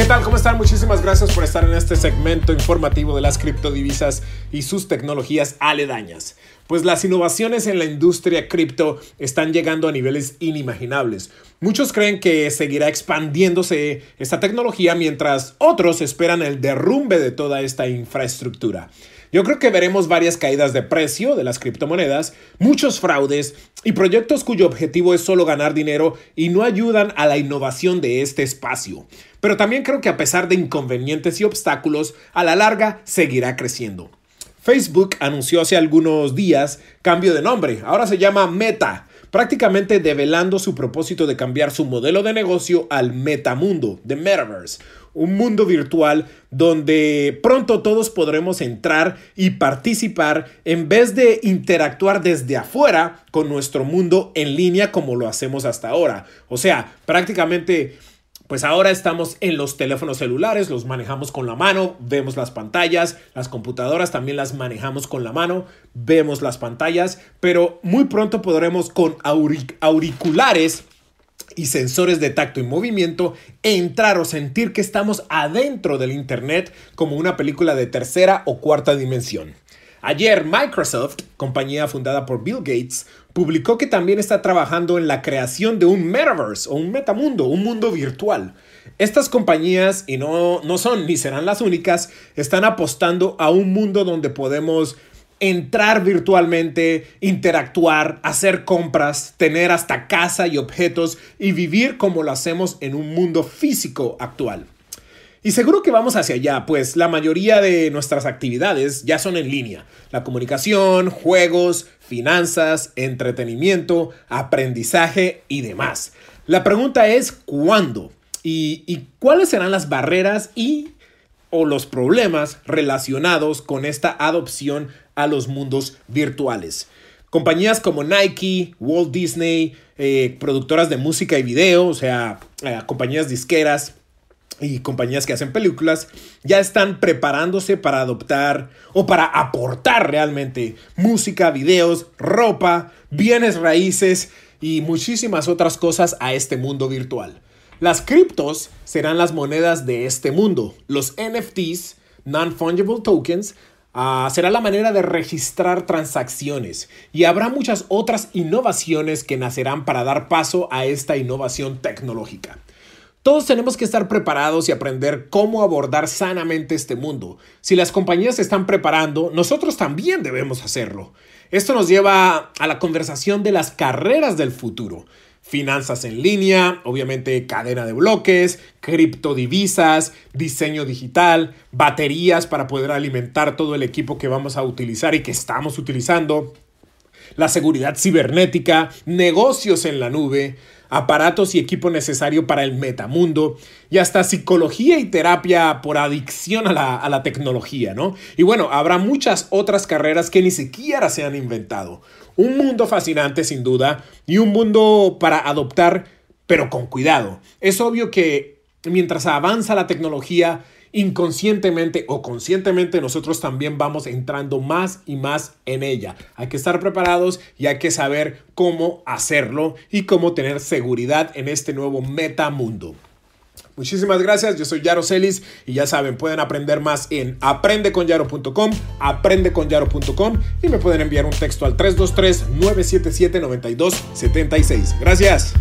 ¿Qué tal? ¿Cómo están? Muchísimas gracias por estar en este segmento informativo de las criptodivisas y sus tecnologías aledañas. Pues las innovaciones en la industria cripto están llegando a niveles inimaginables. Muchos creen que seguirá expandiéndose esta tecnología mientras otros esperan el derrumbe de toda esta infraestructura. Yo creo que veremos varias caídas de precio de las criptomonedas, muchos fraudes y proyectos cuyo objetivo es solo ganar dinero y no ayudan a la innovación de este espacio. Pero también creo que a pesar de inconvenientes y obstáculos, a la larga seguirá creciendo. Facebook anunció hace algunos días cambio de nombre, ahora se llama Meta prácticamente develando su propósito de cambiar su modelo de negocio al metamundo, de Metaverse, un mundo virtual donde pronto todos podremos entrar y participar en vez de interactuar desde afuera con nuestro mundo en línea como lo hacemos hasta ahora. O sea, prácticamente pues ahora estamos en los teléfonos celulares, los manejamos con la mano, vemos las pantallas, las computadoras también las manejamos con la mano, vemos las pantallas, pero muy pronto podremos con auriculares y sensores de tacto y movimiento entrar o sentir que estamos adentro del Internet como una película de tercera o cuarta dimensión. Ayer Microsoft, compañía fundada por Bill Gates, publicó que también está trabajando en la creación de un metaverse o un metamundo, un mundo virtual. Estas compañías, y no, no son ni serán las únicas, están apostando a un mundo donde podemos entrar virtualmente, interactuar, hacer compras, tener hasta casa y objetos y vivir como lo hacemos en un mundo físico actual. Y seguro que vamos hacia allá, pues la mayoría de nuestras actividades ya son en línea. La comunicación, juegos, finanzas, entretenimiento, aprendizaje y demás. La pregunta es ¿cuándo? ¿Y, cuáles serán las barreras y o los problemas relacionados con esta adopción a los mundos virtuales? Compañías como Nike, Walt Disney, eh, productoras de música y video, o sea, eh, compañías disqueras, y compañías que hacen películas ya están preparándose para adoptar o para aportar realmente música, videos, ropa, bienes raíces y muchísimas otras cosas a este mundo virtual. Las criptos serán las monedas de este mundo. Los NFTs, Non-Fungible Tokens, uh, será la manera de registrar transacciones y habrá muchas otras innovaciones que nacerán para dar paso a esta innovación tecnológica. Todos tenemos que estar preparados y aprender cómo abordar sanamente este mundo. Si las compañías se están preparando, nosotros también debemos hacerlo. Esto nos lleva a la conversación de las carreras del futuro. Finanzas en línea, obviamente cadena de bloques, criptodivisas, diseño digital, baterías para poder alimentar todo el equipo que vamos a utilizar y que estamos utilizando, la seguridad cibernética, negocios en la nube, aparatos y equipo necesario para el metamundo y hasta psicología y terapia por adicción a la, a la tecnología, ¿no? Y bueno, habrá muchas otras carreras que ni siquiera se han inventado. Un mundo fascinante sin duda y un mundo para adoptar, pero con cuidado. Es obvio que mientras avanza la tecnología, inconscientemente o conscientemente nosotros también vamos entrando más y más en ella. Hay que estar preparados y hay que saber cómo hacerlo y cómo tener seguridad en este nuevo metamundo. Muchísimas gracias, yo soy Yaro Celis y ya saben, pueden aprender más en aprendeconyaro.com, aprendeconyaro.com y me pueden enviar un texto al 323-977-9276. Gracias.